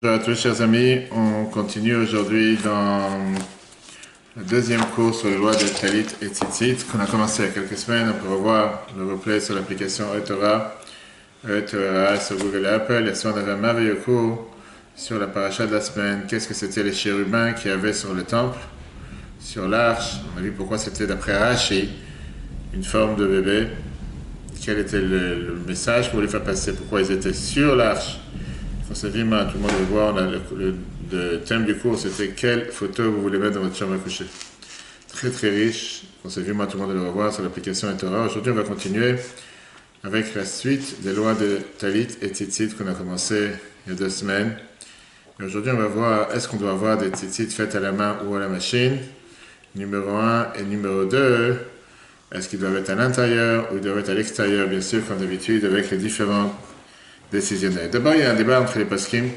Bonjour à tous chers amis, on continue aujourd'hui dans le deuxième cours sur les lois de Talit et Tzitzit qu'on a commencé il y a quelques semaines. On peut revoir le replay sur l'application eTorah, eTorah sur Google et Apple. Et si on avait un merveilleux cours sur la paracha de la semaine, qu'est-ce que c'était les chérubins qu'il y avait sur le temple, sur l'arche? On a vu pourquoi c'était d'après Rashi, une forme de bébé. Quel était le, le message pour les faire passer, pourquoi ils étaient sur l'arche? Tout le monde le voit. le, thème du cours, c'était quelle photo vous voulez mettre dans votre chambre à coucher? Très très riche. Conceviez-moi, tout le monde le revoir sur l'application Etora. Aujourd'hui, on va continuer avec la suite des lois de Talit et Tzitzit qu'on a commencé il y a deux semaines. Aujourd'hui, on va voir est-ce qu'on doit avoir des Tzitzit faites à la main ou à la machine? Numéro 1 et numéro 2. Est-ce qu'ils doivent être à l'intérieur ou ils doivent être à l'extérieur, bien sûr, comme d'habitude, avec les différents décisionnel. D'abord, il y a un débat entre les poskim.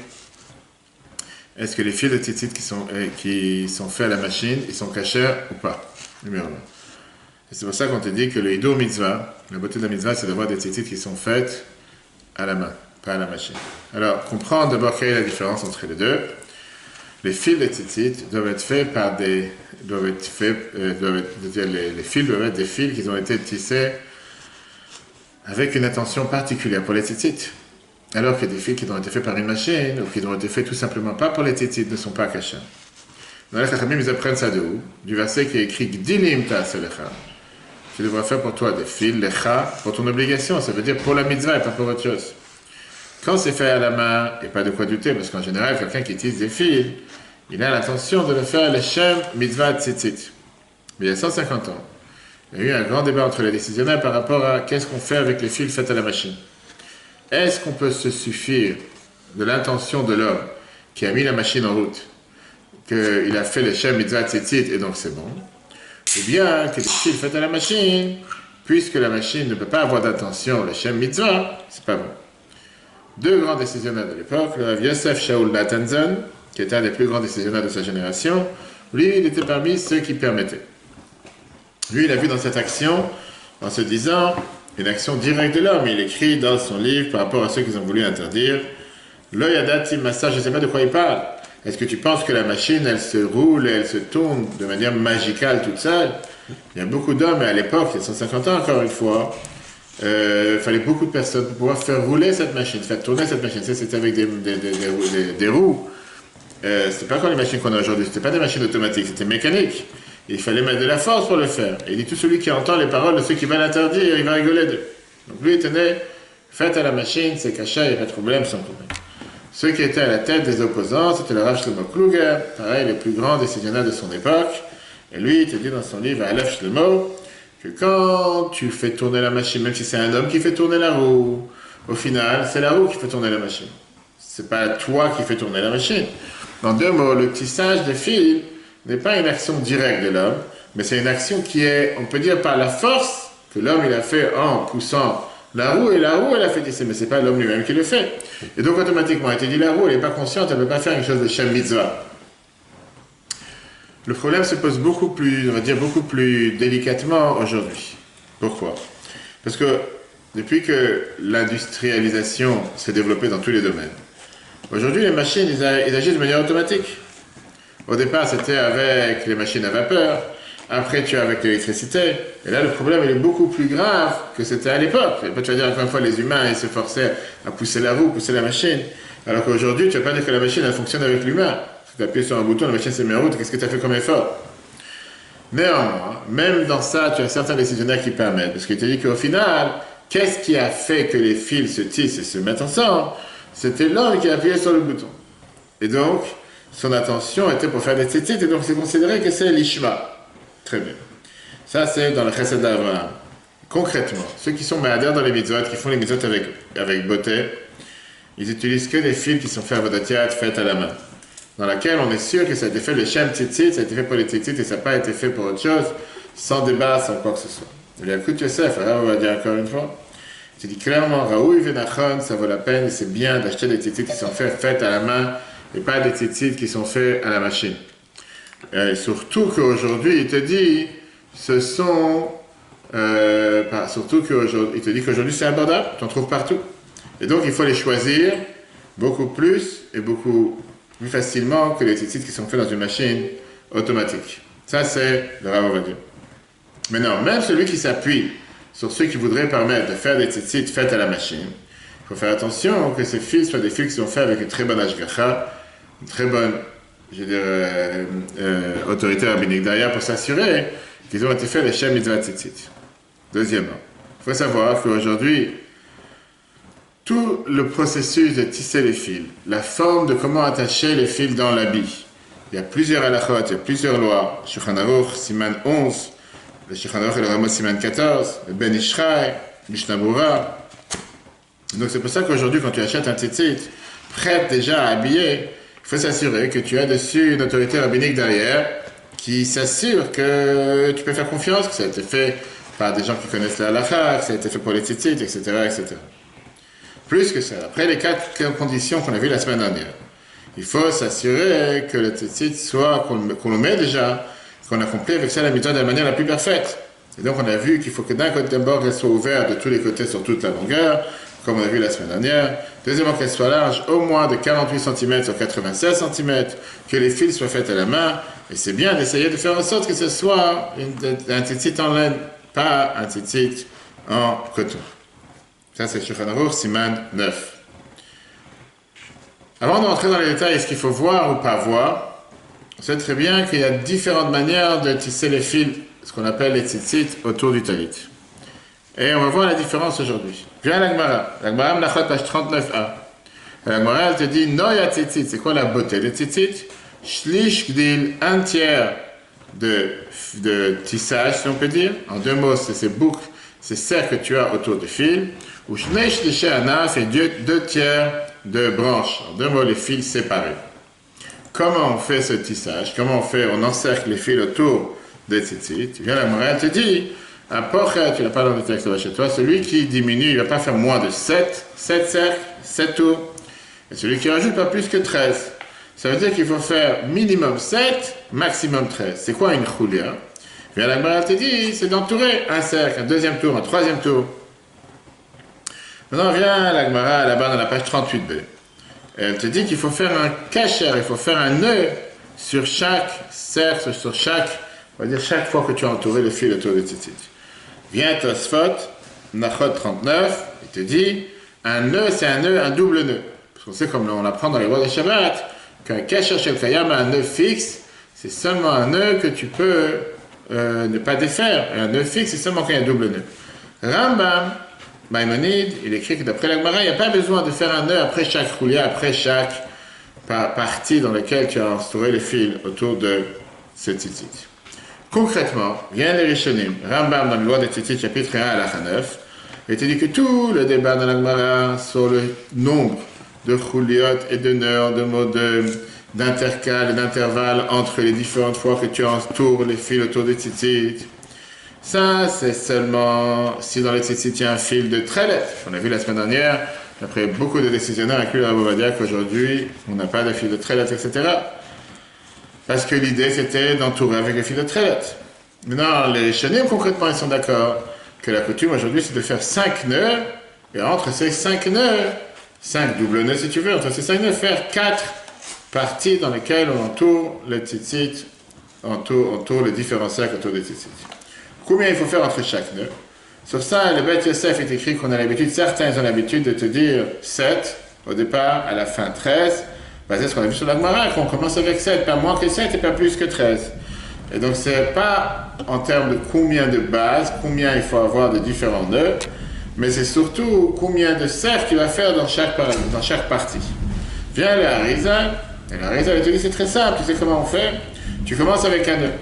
Est-ce que les fils de tzitzit qui sont, euh, qui sont faits à la machine, ils sont cachés ou pas? Numéro 1. Et c'est pour ça qu'on te dit que le hido mitzvah, la beauté de la mitzvah, c'est d'avoir des tzitzit qui sont faites à la main, pas à la machine. Alors, comprendre d'abord quelle est la différence entre les deux. Les fils de tzitzit doivent être faits par des. doivent être faits. Euh, doivent être, les, les fils doivent être des fils qui ont été tissés avec une attention particulière pour les tzitzit. Alors que des fils qui ont été faits par une machine, ou qui ont été faits tout simplement pas pour les tzitzit, ne sont pas cachés. Dans les Chachamim, ils apprennent ça de où? Du verset qui est écrit Gdilim ta Tu devras faire pour toi des fils, lecha, pour ton obligation, ça veut dire pour la mitzvah et pas pour autre chose. Quand c'est fait à la main, et pas de quoi douter, parce qu'en général, quelqu'un qui utilise des fils, il a l'intention de le faire le shem mitzvah tzitzit. Mais il y a 150 ans, il y a eu un grand débat entre les décisionnaires par rapport à qu'est-ce qu'on fait avec les fils faits à la machine. Est-ce qu'on peut se suffire de l'intention de l'homme qui a mis la machine en route, qu'il a fait le Shem Mitzvah Tzitzit et donc c'est bon? Ou bien que les fils faits à la machine, puisque la machine ne peut pas avoir d'intention, le Shem Mitzvah, c'est pas bon. Deux grands décisionnaires de l'époque, le Yosef Shaul Natanzon, qui était un des plus grands décisionnaires de sa génération, lui, il était parmi ceux qui permettaient. Lui, il a vu dans cette action, en se disant, une action directe de l'homme. Il écrit dans son livre par rapport à ceux qui ont voulu interdire L'oyadati massa, je ne sais pas de quoi il parle. Est-ce que tu penses que la machine, elle se roule et elle se tourne de manière magicale toute seule? Il y a beaucoup d'hommes, à l'époque, il y a 150 ans encore une fois, euh, il fallait beaucoup de personnes pour pouvoir faire rouler cette machine, faire tourner cette machine. C'était avec des roues. Euh, c'était pas comme les machines qu'on a aujourd'hui, c'était pas des machines automatiques, c'était mécanique il fallait mettre de la force pour le faire. Et il dit tout celui qui entend les paroles de ceux qui veulent l'interdire, il va rigoler d'eux. Donc lui, il tenait, faites à la machine, c'est caché, il n'y a pas de problème, sans problème. Ceux qui étaient à la tête des opposants, c'était le Rav Shlomo Kluger, pareil, le plus grand décisionnaire de son époque. Et lui, il te dit dans son livre, Aleph Shlomo, que quand tu fais tourner la machine, même si c'est un homme qui fait tourner la roue, au final, c'est la roue qui fait tourner la machine. C'est pas toi qui fais tourner la machine. En deux mots, le tissage des fils, n'est pas une action directe de l'homme, mais c'est une action qui est, on peut dire, par la force que l'homme il a fait en poussant la roue, et la roue elle a fait tisser, mais c'est pas l'homme lui-même qui le fait. Et donc automatiquement, elle te dit la roue, elle n'est pas consciente, elle ne peut pas faire une chose de Shem Mitzvah. Le problème se pose beaucoup plus, on va dire, beaucoup plus délicatement aujourd'hui. Pourquoi? Parce que depuis que l'industrialisation s'est développée dans tous les domaines, aujourd'hui les machines, ils agissent de manière automatique. Au départ, c'était avec les machines à vapeur. Après, tu as avec l'électricité. Et là, le problème, il est beaucoup plus grave que c'était à l'époque. Tu vas dire, une fois, les humains, ils se forçaient à pousser la roue, pousser la machine. Alors qu'aujourd'hui, tu vas pas dire que la machine, fonctionne avec l'humain. Tu appuies sur un bouton, la machine se met en route. Qu'est-ce que tu as fait comme effort? Néanmoins, même dans ça, tu as certains décisionnaires qui permettent. Parce qu'il te dit qu'au final, qu'est-ce qui a fait que les fils se tissent et se mettent ensemble? C'était l'homme qui a appuyé sur le bouton. Et donc, son attention était pour faire des tzitzit, et donc c'est considéré que c'est l'ishma. Très bien. Ça, c'est dans le chesed d'Abraham. Concrètement, ceux qui sont malades dans les mitzvot, qui font les mitzvot avec, avec beauté, ils utilisent que des fils qui sont faits à Vodatiat, faits à la main, dans laquelle on est sûr que ça a été fait le shem tzitzit, ça a été fait pour les tzitzit et ça n'a pas été fait pour autre chose, sans débat, sans quoi que ce soit. Le de Yosef, on va dire encore une fois. Tu dis clairement, Raoui Venachon, ça vaut la peine, c'est bien d'acheter des tzitzit qui sont faits, faits à la main, et pas des tzitzit qui sont faits à la machine. Et surtout qu'aujourd'hui, il te dit, ce sont, euh, surtout qu'aujourd'hui, il te dit qu'aujourd'hui c'est abordable, tu en trouves partout. Et donc il faut les choisir beaucoup plus et beaucoup plus facilement que les tzitzit qui sont faits dans une machine automatique. Ça, c'est le Rav dire. Maintenant, même celui qui s'appuie sur ceux qui voudraient permettre de faire des tzitzit faites à la machine, il faut faire attention que ces fils soient des fils qui sont faits avec une très bonne ashgacha, très bonne je dire, euh, euh, autorité rabbinique derrière pour s'assurer qu'ils ont été faits les Shem Mitzvah Tzitzit. Deuxièmement, il faut savoir qu'aujourd'hui, tout le processus de tisser les fils, la forme de comment attacher les fils dans l'habit, il y a plusieurs halachot, il y a plusieurs lois. Shulchan Aruch, Siman 11, le Shulchan Aruch et le Ramos Siman 14, le Ben Ishraï, Mishnah Donc c'est pour ça qu'aujourd'hui, quand tu achètes un tzitzit, prêt déjà à habiller, il faut s'assurer que tu as dessus une autorité rabbinique derrière qui s'assure que tu peux faire confiance, que ça a été fait par des gens qui connaissent la halakha, que ça a été fait pour les tzitzit, etc., etc. Plus que ça. Après les quatre conditions qu'on a vues la semaine dernière, il faut s'assurer que le tzitzit soit, qu'on le met déjà, qu'on accomplit avec ça la méthode de la manière la plus parfaite. Et donc on a vu qu'il faut que d'un côté d'abord elle soit ouverte de tous les côtés sur toute la longueur, comme on a vu la semaine dernière. Deuxièmement, qu'elle soit large au moins de 48 cm sur 96 cm, que les fils soient faits à la main. Et c'est bien d'essayer de faire en sorte que ce soit un tzitzit en laine, pas un tzitzit en coton. Ça, c'est Shulchan Siman 9. Avant de rentrer dans les détails, ce qu'il faut voir ou pas voir, on sait très bien qu'il y a différentes manières de tisser les fils, ce qu'on appelle les tzitzit, autour du talit. Et on va voir la différence aujourd'hui. Viens l'Agmara. L'Agmara Mnachot, page 39a. L'Agmara, elle te dit, Noya tzitzit. C'est quoi la beauté Le tzitzit? Shlish gdil, un tiers de, de tissage, si on peut dire. En deux mots, c'est ces boucles, ces cercles que tu as autour du fil. Ou shnei shlish ana, c'est deux, tiers de branches. En deux mots, les fils séparés. Comment on fait ce tissage? Comment on fait On encercle les fils autour des tzitzit? Viens l'Agmara, elle te dit, un porcher, tu l'as pas dans le texte chez toi, celui qui diminue, il ne va pas faire moins de 7, 7 cercles, 7 tours. Et celui qui rajoute pas plus que 13. Ça veut dire qu'il faut faire minimum 7, maximum 13. C'est quoi une choulia Bien la te dit, c'est d'entourer un cercle, un deuxième tour, un troisième tour. Maintenant vient la Gemara là-bas dans la page 38b. Elle te dit qu'il faut faire un cacher, il faut faire un nœud sur chaque cercle, sur chaque, on va dire chaque fois que tu as entouré le fil autour de tzitzit. Vient Tosfot, Nachot 39, il te dit un nœud, c'est un nœud, un double nœud. Parce qu'on sait, comme on l'apprend dans les lois de Shabbat, qu'un Kasher Shel Kayam a un nœud fixe, c'est seulement un nœud que tu peux euh, ne pas défaire. un nœud fixe, c'est seulement quand il y a un double nœud. Rambam, Maïmonide, il écrit que d'après l'Agmara, il n'y a pas besoin de faire un nœud après chaque roulia, après chaque partie dans laquelle tu as instauré le fil autour de ce titre. Concrètement, vient les Rishonim, Rambam dans le loi des Tzitzit, chapitre 1 à la 9, et te dit que tout le débat dans l'Agmara sur le nombre de chouliot et nœuds, de mots d'intercal et d'intervalle entre les différentes fois que tu entoures les fils autour des tzitzit. Ça, c'est seulement si dans les tzitzit il y a un fil de trélet. On a vu la semaine dernière, après beaucoup de décisionnaires avec la qu'aujourd'hui, on n'a pas de fil de trélet, etc. Parce que l'idée, c'était d'entourer avec le fil de traite. Maintenant, les chenilles, concrètement, ils sont d'accord que la coutume aujourd'hui, c'est de faire cinq nœuds, et entre ces cinq nœuds, cinq doubles nœuds si tu veux, entre ces cinq nœuds, faire quatre parties dans lesquelles on entoure le tzitzit, entoure, entoure les différents cercles autour des tzitzit. Combien il faut faire entre chaque nœud? Sur ça, le Beth Yosef est écrit qu'on a l'habitude, certains ont l'habitude de te dire 7 au départ, à la fin 13, c'est ce qu'on a vu sur la Gemara, qu'on commence avec 7, pas moins que 7 et pas plus que 13. Et donc, c'est pas en termes de combien de bases, combien il faut avoir de différents nœuds, mais c'est surtout combien de cercles tu vas faire dans chaque, dans chaque partie. Viens le Harisa, et le Harisa, te dit c'est très simple, tu sais comment on fait. Tu commences avec un nœud,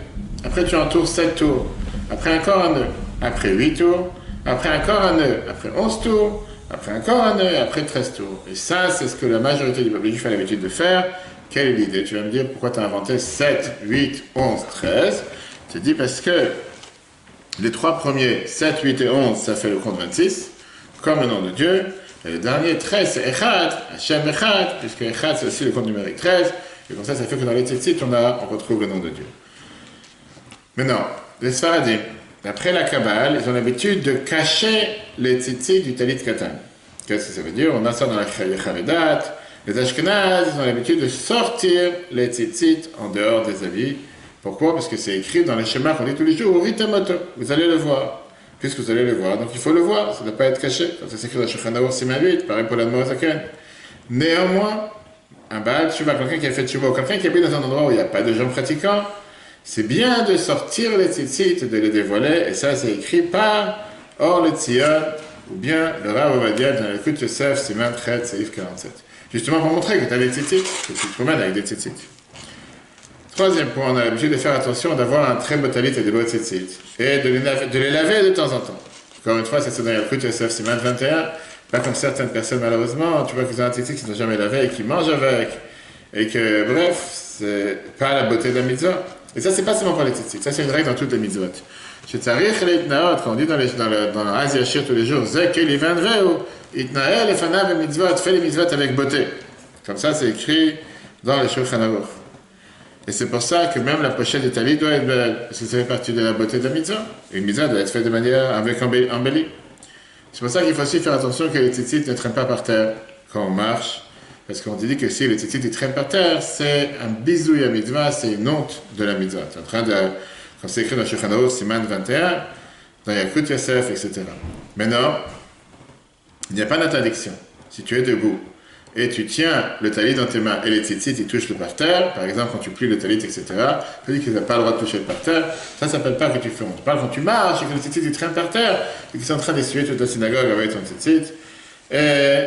après tu entoures 7 tours, après encore un nœud, après 8 tours, après encore un nœud, après 11 tours, après encore un œil, après 13 tours. Et ça, c'est ce que la majorité du peuple juif a l'habitude de faire. Quelle est l'idée? Tu vas me dire pourquoi tu as inventé 7, 8, 11, 13. Je te dis parce que les trois premiers, 7, 8 et 11, ça fait le compte 26, comme le nom de Dieu. Et le dernier, 13, c'est Echad, Hashem Echad, puisque Echad, c'est aussi le compte numérique 13. Et comme ça, ça fait que dans les tzitzit, on, on retrouve le nom de Dieu. Maintenant, les Sfaradim, D'après la Kabbale, ils ont l'habitude de cacher les tzitzit du talit katan. Qu'est-ce que ça veut dire? On a ça dans la Chavedat, Les Ashkenaz, ils ont l'habitude de sortir les tzitzit en dehors des habits. Pourquoi? Parce que c'est écrit dans les schémas qu'on dit tous les jours, Ritamoto, vous allez le voir. Puisque vous allez le voir, donc il faut le voir, ça ne doit pas être caché. Ça s'écrit dans Shulchan Siman 8, pareil pour la Zaken. Néanmoins, un Baal vois quelqu'un qui a fait Tshuva, quelqu'un qui habite dans un endroit où il n'y a pas de gens pratiquants, c'est bien de sortir les tzitzit, de les dévoiler, et ça c'est écrit par Or le ou bien le Rav Ovadia dans l'écoute Yosef, Siman 13, Saïf 47. Justement pour montrer que tu as des tzitzit, que tu te promènes avec des tzitzit. Troisième point, on a l'habitude de faire attention d'avoir un très beau talit et des beaux tzitzit, et de les, laver, de de temps en temps. Encore une fois, c'est dans l'écoute Yosef, Siman 21, pas comme certaines personnes malheureusement, tu vois qu'ils ont un tzitzit qu'ils n'ont jamais lavé et qui mangent avec, et que bref, c'est pas la beauté de la mitzvah. Et ça, c'est pas seulement pour les tzitzit, ça c'est une règle dans toutes les mitzvot. Chez Tzarich et quand on dit dans, les, dans, tous les jours, Zek et Itnael et Fanav mitzvot, fais les mitzvot avec beauté. Comme ça, c'est écrit dans les Shulchan Aruch. Et c'est pour ça que même la pochette de talit doit être belle, parce que ça fait partie de la beauté de la mitzvah. Une mitzvah doit être faite de manière avec embellie. C'est pour ça qu'il faut aussi faire attention que les tzitzit ne traînent pas par terre quand on marche. Parce qu'on dit que si les tzitzit traînent par terre, c'est un bisou à c'est une honte de la mitzvah. C'est en train de comme c'est écrit dans Shulchan Siman 21, dans Yakut Yosef, etc. Maintenant, il n'y a pas d'interdiction. Si tu es debout et tu tiens le talit dans tes mains et les tzitzit, ils touchent le parterre, par exemple quand tu plies le talit, etc., tu dis qu'ils n'ont pas le droit de toucher le parterre, ça ne s'appelle pas que tu fais honte. Parle quand tu marches et que le tzitzit traîne par terre et qu'ils sont en train d'essuyer toute la synagogue avec ton tzitzit. Et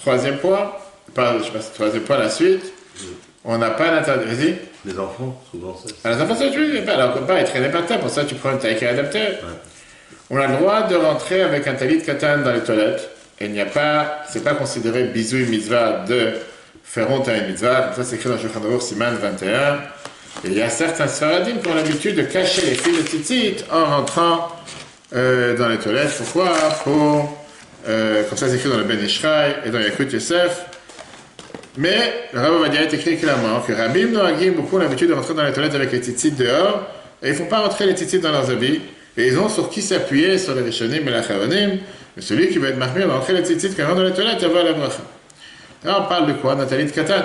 troisième point, pas, je sais pas, troisième point, la suite, on n'a pas d'interdiction. Les enfants, souvent c'est. Ah, les enfants, c'est tu Alors, on peut pas être traîné par terre, pour ça tu prends un est adapté. On a le droit de rentrer avec un talit katan dans les toilettes. Et il n'y a pas, c'est pas considéré bisou mitzvah de faire honte à une mitzvah. Comme ça, c'est écrit dans Shulchan Siman 21. Et il y a certains sfaradim qui ont l'habitude de cacher les fils de tzitzit en rentrant euh, dans les toilettes. Pourquoi? Pour, euh, comme ça, c'est écrit dans le Ben Ishraï et dans Yakut Yosef. Mais le Rabbi Ovadia est écrit clairement que Rabbi Noagim, beaucoup ont l'habitude de rentrer dans les toilettes avec les titites dehors, et ils ne font pas rentrer les titites dans leurs habits, et ils ont sur qui s'appuyer, sur les Rishonim et la Chavanim, mais celui qui va être marmé rentrer les titites quand il rentre dans les toilettes, il va la bracha. Là, on parle de quoi? Nathalie de Katan.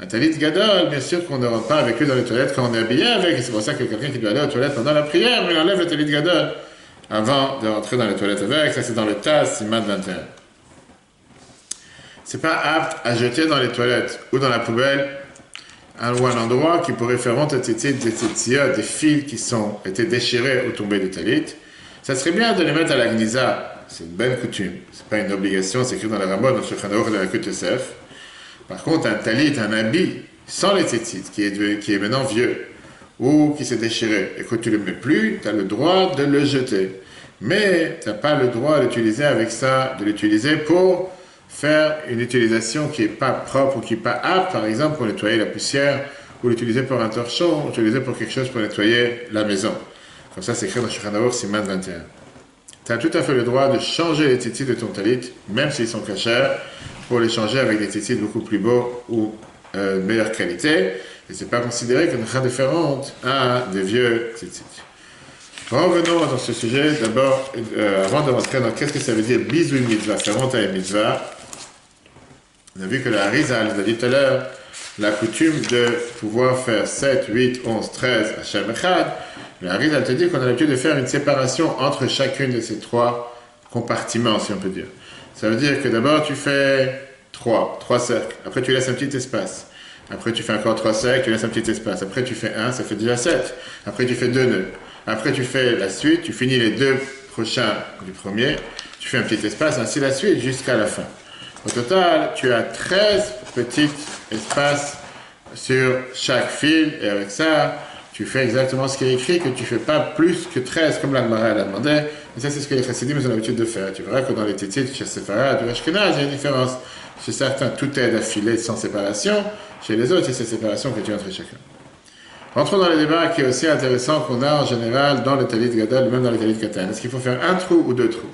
Nathalie de Gadol, bien sûr qu'on ne rentre pas avec eux dans les toilettes quand on est habillé avec, c'est pour ça que quelqu'un qui doit aller aux toilettes pendant la prière, mais il enlève la talit de Gadol avant de rentrer dans les toilettes avec, ça c'est dans le Tas, Siman 21 c'est pas apte à jeter dans les toilettes ou dans la poubelle ou un endroit qui pourrait faire honte à des des fils qui sont été déchirés ou tombés du talit. Ça serait bien de les mettre à la gnisa. C'est une bonne coutume. C'est pas une obligation. C'est écrit dans la Ramon, dans le dans la Kutesef. Par contre, un talit, un habit sans les tzitzit, qui est, qui est maintenant vieux ou qui s'est déchiré et que tu ne le mets plus, tu as le droit de le jeter. Mais tu n'as pas le droit d'utiliser avec ça, de l'utiliser pour faire une utilisation qui n'est pas propre ou qui n'est pas apte, par exemple pour nettoyer la poussière, ou l'utiliser pour un torchon, ou l'utiliser pour quelque chose pour nettoyer la maison. Comme ça, c'est écrit dans Shulchan Siman 21. Tu as tout à fait le droit de changer les titis de ton talit, même s'ils sont cachers, pour les changer avec des titis beaucoup plus beaux ou euh, de meilleure qualité. Et c'est pas considéré comme une différente à des vieux titis. Revenons dans ce sujet. D'abord, euh, avant de rentrer dans qu'est-ce que ça veut dire bisou mitzvah, à mitzvah, on a vu que la Harizal nous a dit tout à l'heure la coutume de pouvoir faire 7, 8, 11, 13 à Shem Echad. La Harizal te dit qu'on a l'habitude de faire une séparation entre chacune de ces trois compartiments, si on peut dire. Ça veut dire que d'abord tu fais 3, 3 cercles. Après tu laisses un petit espace. Après tu fais encore 3 cercles, tu laisses un petit espace. Après tu fais 1, ça fait déjà 7. Après tu fais 2 nœuds. Après tu fais la suite, tu finis les deux prochains du premier. Tu fais un petit espace, ainsi la suite jusqu'à la fin. Au total, tu as 13 petits espaces sur chaque fil, et avec ça, tu fais exactement ce qui est écrit, que tu ne fais pas plus que 13, comme l'Agmara l'a demandé. Et ça, c'est ce que les chassidim ont l'habitude de faire. Tu verras que dans les titites, chez Sefarad ou Ashkenaz, il y a une différence. Chez certains, tout est d'affilée sans séparation. Chez les autres, c'est cette séparation que tu entre chacun. Rentrons dans les débats qui est aussi intéressant qu'on a en général dans le talit gadol, même dans le talit katan. Est-ce qu'il faut faire un trou ou deux trous?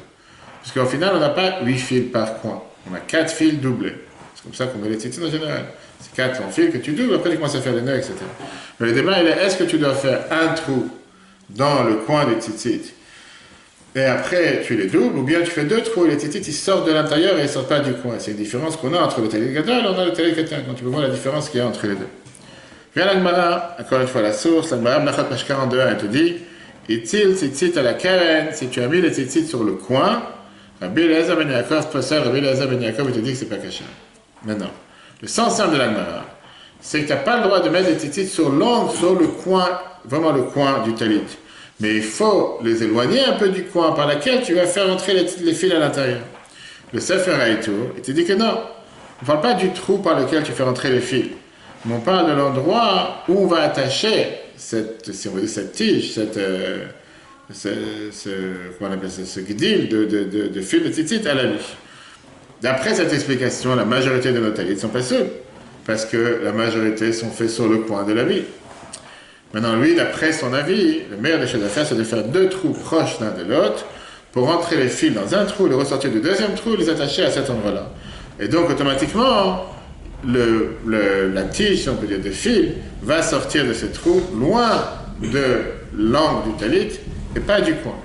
Parce qu'au final, on n'a pas huit fils par coin. On a quatre fils doublés. C'est comme ça qu'on met les tzitzit en général. C'est quatre en fils que tu doubles, après tu commences à faire les nœuds, etc. Mais le débat, il est est-ce que tu dois faire un trou dans le coin des tzitzit et après tu les doubles, ou bien tu fais deux trous et les tzitzit ils sortent de l'intérieur et ils sortent pas du coin. C'est une différence qu'on a entre le gadol et on a le talit katan. Donc tu peux voir la différence qu'il y a entre les deux. Viens l'Agmara, encore une fois la source, l'Agmara Mnachat page 42, elle te dit Itil tzitzit à la karen, si tu as mis les tzitzit sur le coin, Rabbi Elazar ben Yaakov, possède Rabbi Elazar ben Yaakov, il te dit que c'est pas caché. Maintenant, le sens simple de l'Agmara, c'est que tu n'as pas le droit de mettre les tzitzit sur l'angle, sur le coin, vraiment le coin du talit. Mais il faut les éloigner un peu du coin par lequel tu vas faire entrer les, fils à l'intérieur. Le Sefer Haïtou, il te dit que non. On ne parle pas du trou par lequel tu fais entrer les fils. Mais on parle de l'endroit où on va attacher cette, cette tige, cette, euh, ce, ce, on appelle ça, ce guidil de, de, de, de fil de titit à la vie. D'après cette explication, la majorité de nos talis sont pas seuls, parce que la majorité sont faits sur le coin de la vie. Maintenant, lui, d'après son avis, le meilleur des choses à faire, c'est de faire deux trous proches l'un de l'autre pour rentrer les fils dans un trou, les ressortir du deuxième trou les attacher à cet endroit-là. Et donc, automatiquement, le, le, la tige, si on peut dire, de fil, va sortir de ce trou loin de l'angle du talit et pas du coin.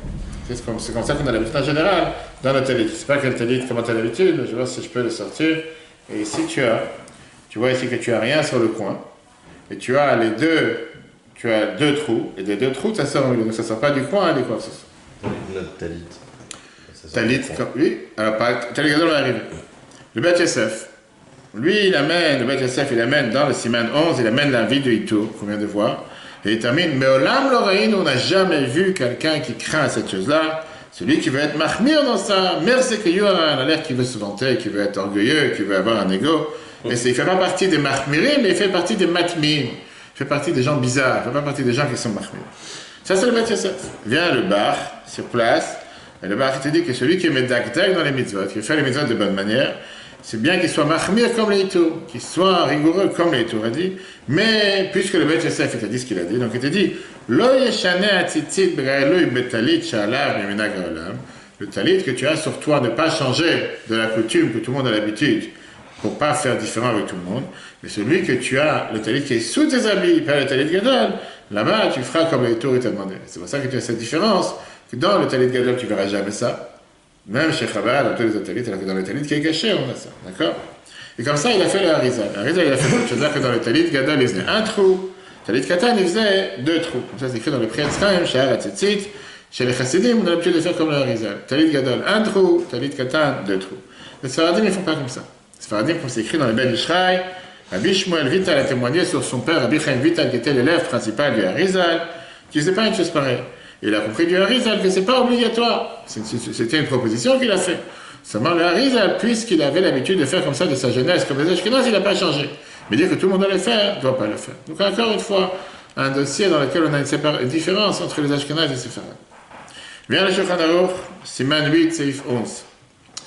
C'est comme, comme, ça qu'on a l'habitude en général dans le talit. Sais pas quel talit, comment tu as l'habitude, je voir si je peux le sortir. Et ici, tu as, tu vois ici que tu as rien sur le coin. Et tu as les deux tu as deux trous, et des deux trous, ça sort. Donc ça sort pas du coin, hein, ce soit. Notre talit. Talit, oui. Alors, talit va arriver. Le Beth Yosef, lui, il amène, le Beth Yosef, il amène dans le Siman 11, il amène la vie de Ito, qu'on vient de voir, et il termine, mais au Lam l'oreille, on n'a jamais vu quelqu'un qui craint cette chose-là, celui qui veut être mahmir dans ça, merci que Yohan a l'air qui veut se vanter, qui veut être orgueilleux, qui veut avoir un ego, mais il ne fait pas partie des mahmirim, mais il fait partie des matmim fait partie des gens bizarres, fait pas partie des gens qui sont mahmir. Ça, c'est le Beth Yosef. Vient le bar, sur place, et le bar te dit que celui qui est médactek dans les mitzvot, qui fait les mitzvot de bonne manière, c'est bien qu'il soit mahmir comme les tours, qu'il soit rigoureux comme les tours, a dit. Mais, puisque le Beth Yosef, il t'a dit ce qu'il a dit, donc il t'a dit, le talit que tu as sur toi ne pas changer de la coutume que tout le monde a l'habitude, pour pas faire différent avec tout le monde. Mais celui que tu as, le talit qui est sous tes habits, pas le talit gadol, là-bas, tu feras comme les tours t'a demandé. C'est pour ça que tu as cette différence, que dans le talit gadol, tu verras jamais ça. Même chez Chabad, dans tous les autres talits, alors que dans le talit qui est caché, on a ça. D'accord? Et comme ça, il a fait le harizal. Le harizal, il a fait autre chose. C'est-à-dire que dans le talit gadol, il faisait un trou. Le talit katan, il faisait deux trous. Comme ça, c'est écrit dans le Priet Schaim, chez Haratzitzit. Chez les chassidim, on a l'habitude de faire comme le harizal. Talit gadol, un trou. Talit katan, deux trous. Les Sfaradim, ils ne font pas comme ça. Sfaradim, comme c'est écrit dans le Ben Ishraï, Rabbi Shmuel Vital a témoigné sur son père, Rabbi Chaim Vital, qui était l'élève principal du Harizal, qui faisait pas une chose pareille. Il a compris du Harizal que ce n'est pas obligatoire. C'était une proposition qu'il a faite. Seulement le Harizal, puisqu'il avait l'habitude de faire comme ça de sa jeunesse, comme les Ashkenaz, il n'a pas changé. Mais dire que tout le monde le faire, ne doit pas le faire. Donc encore une fois, un dossier dans lequel on a une, différence entre les Ashkenaz et les Sepharad. Viens le Shulchan Siman 8, Seif 11.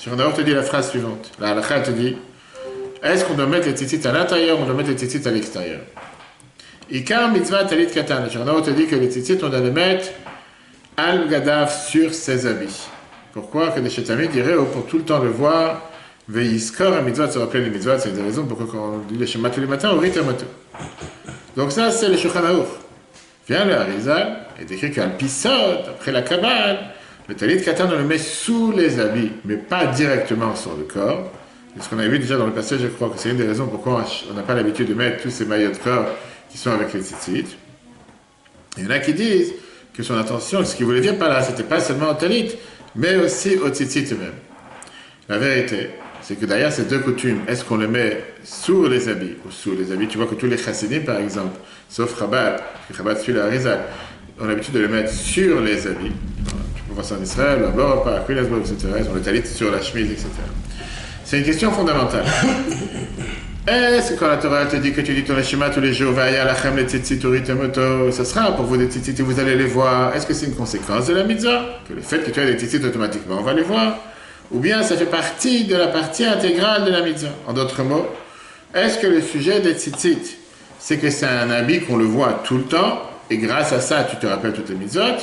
Shulchan te dit la phrase suivante. La halakha te dit est-ce qu'on doit mettre les tzitzit à l'intérieur ou on doit mettre les tzitzit à l'extérieur? Ikar mitzvah talit katan. Le te dit que les tzitzit, on doit les mettre al gadaf sur ses habits. Pourquoi? Que les chétamis diraient, oh, pour tout le temps le voir, veiskor à mitzvah, se rappeler les mitzvahs, c'est une des raisons pourquoi quand on dit les schémas tous les matins, on rit. Donc ça, c'est le shulchan Vient le Harizal, et décrit qu'al pisot, après la Kabbale, le talit katan, on le met sous les habits, mais pas directement sur le corps. Et ce qu'on avait vu déjà dans le passage, je crois que c'est une des raisons pourquoi on n'a pas l'habitude de mettre tous ces maillots de corps qui sont avec les tzitzit. Il y en a qui disent que son intention, ce qu'il voulait dire par là, c'était pas seulement au talit, mais aussi au tzitzit même. La vérité, c'est que derrière ces deux coutumes, est-ce qu'on le met sous les habits ou sous les habits? Tu vois que tous les chassidim, par exemple, sauf Rabat, qui Rabat suit la Harizal, ont l'habitude de le mettre sur les habits. Tu peux voir ça en Israël, à bord, à etc. Ils ont le talit sur la chemise, etc. C'est une question fondamentale. Est-ce que quand la Torah te dit que tu dis ton schéma tous les jours, lachem les moto, ça sera pour vous des tzitzit et vous allez les voir. Est-ce que c'est une conséquence de la mitzvah? Que le fait que tu aies des tzitzit automatiquement, on va les voir Ou bien ça fait partie de la partie intégrale de la mitzvah En d'autres mots, est-ce que le sujet des tzitzit, c'est que c'est un habit qu'on le voit tout le temps et grâce à ça tu te rappelles toutes les mitzvot?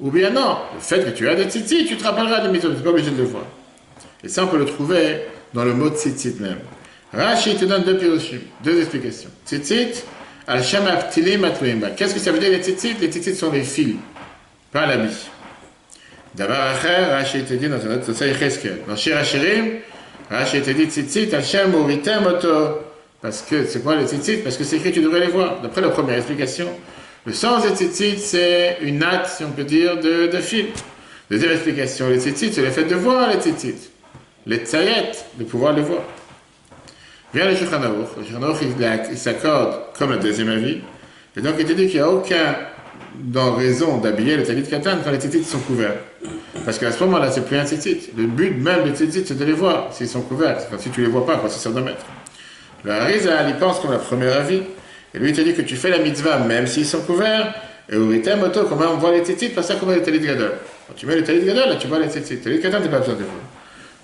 Ou bien non, le fait que tu as des tzitzit, tu te rappelleras des mitzvot, tu n'es pas obligé de le voir. Et ça, on peut le trouver dans le mot tzitzit même. Rashi te donne deux deux explications. Tzitzit, al shem Qu'est-ce que ça veut dire les tzitzit Les tzitzit sont les fils, pas. Davar Acher, Rashi était dit dans un autre Tosai Cheskel. Dans Shir Hashirim, Rashi était dit Tzitzit, Hashem Uritem Oto. Parce que, c'est quoi les tzitzit Parce que c'est écrit, tu devrais les voir. D'après la première explication, le sens des tzitzit, c'est une natte, si on peut dire, de, de fil. Deuxième explication, les tzitzit, c'est le fait de voir les tzitzit. Les tzayet, de pouvoir les voir. Vient le Shulchan. Le Shulchan il, s'accorde comme le deuxième avis. Et donc, il te dit qu'il n'y a aucun dans raison d'habiller le talit katan quand les tzitzit sont couverts. Parce qu'à ce moment-là, c'est plus un tzitzit. Le but même des tzitzit, c'est de les voir s'ils sont couverts. Enfin, si tu les vois pas, quoi, ça sert de mettre. Le Harizal, il pense comme la première avis. Et lui, il te dit que tu fais la mitzvah même s'ils sont couverts. Et au ritem moto, comment on voit les tzitzit, pas ça comme les talit gadol. Quand tu mets les talit gadol, là, tu vois les tzitzit. Talit katan, tu n'as pas besoin de voir.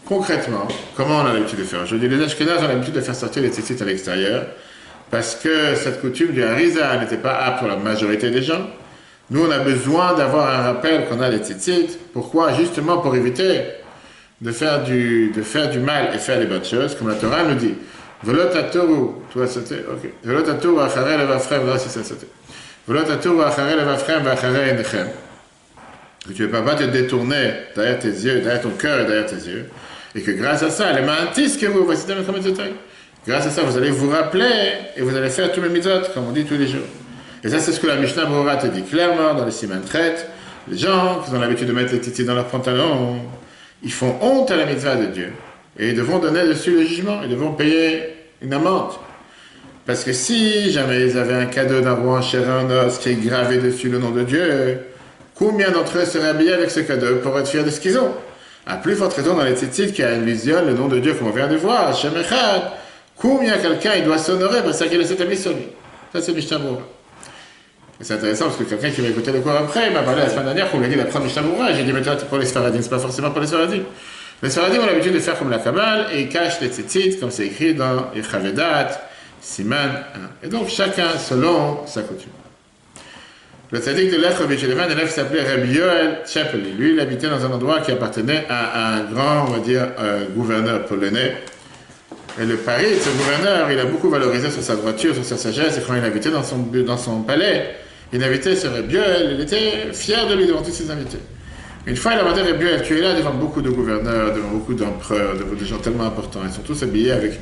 Concrètement, comment on a l'habitude de faire? Je dis, les Ashkenaz ont l'habitude de faire sortir les tzitzit à l'extérieur. Parce que cette coutume du Harizal n'était pas apte pour la majorité des gens. Nous, on a besoin d'avoir un rappel qu'on a les tzitzit. Pourquoi? Justement pour éviter de faire, du, de faire du mal et faire les bonnes choses, comme la Torah nous dit. Que tu ne peux pas te détourner derrière tes yeux, derrière ton cœur et derrière tes yeux. Et que grâce à ça, les mantis que vous, voici dans le Grâce à ça, vous allez vous rappeler et vous allez faire tous mes mitzvot, comme on dit tous les jours. Et ça, c'est ce que la Mishnah Bora te dit clairement dans les Siman Traite. Les gens qui ont l'habitude de mettre les titis dans leurs pantalons, ils font honte à la mitzvah de Dieu. Et ils devront donner dessus le jugement, ils devront payer une amende. Parce que si jamais ils avaient un cadeau d'un roi en en os qui est gravé dessus le nom de Dieu, combien d'entre eux seraient habillés avec ce cadeau pour être fiers de ce qu'ils ont? À plus forte raison dans les tzitzit qui a illusionne le nom de Dieu comme on vient de voir, Hashem Echad, combien quelqu'un il doit s'honorer? Parce qu'il a établi sur lui. Ça c'est Mishnah c'est intéressant parce que quelqu'un qui va écouter le cours après m'a parlé la semaine dernière qu'on lui a dit la première Mishnah J'ai dit, mais toi, pour les Sfaradim, c'est pas forcément pour les Sfaradim. Les Sfaradim ont l'habitude de faire comme la Kabbale et ils cachent les tzitzit, comme c'est écrit dans Yechavedat, Siman 1. Et donc chacun selon sa coutume. Le tzaddik de l'Echrovitch un élève s'appelait Rabbi Yoel Chapeli. Lui, il habitait dans un endroit qui appartenait à un grand, on va dire, euh, gouverneur polonais. Et le pari de ce gouverneur, il a beaucoup valorisé sur sa droiture, sur sa sagesse, et quand il habitait dans son, palais, il invitait ce Rébiel, il était fier de lui devant tous ses invités. Une fois, il a demandé Rébiel, tu es là devant beaucoup de gouverneurs, devant beaucoup d'empereurs, devant des gens tellement importants. Ils sont tous habillés avec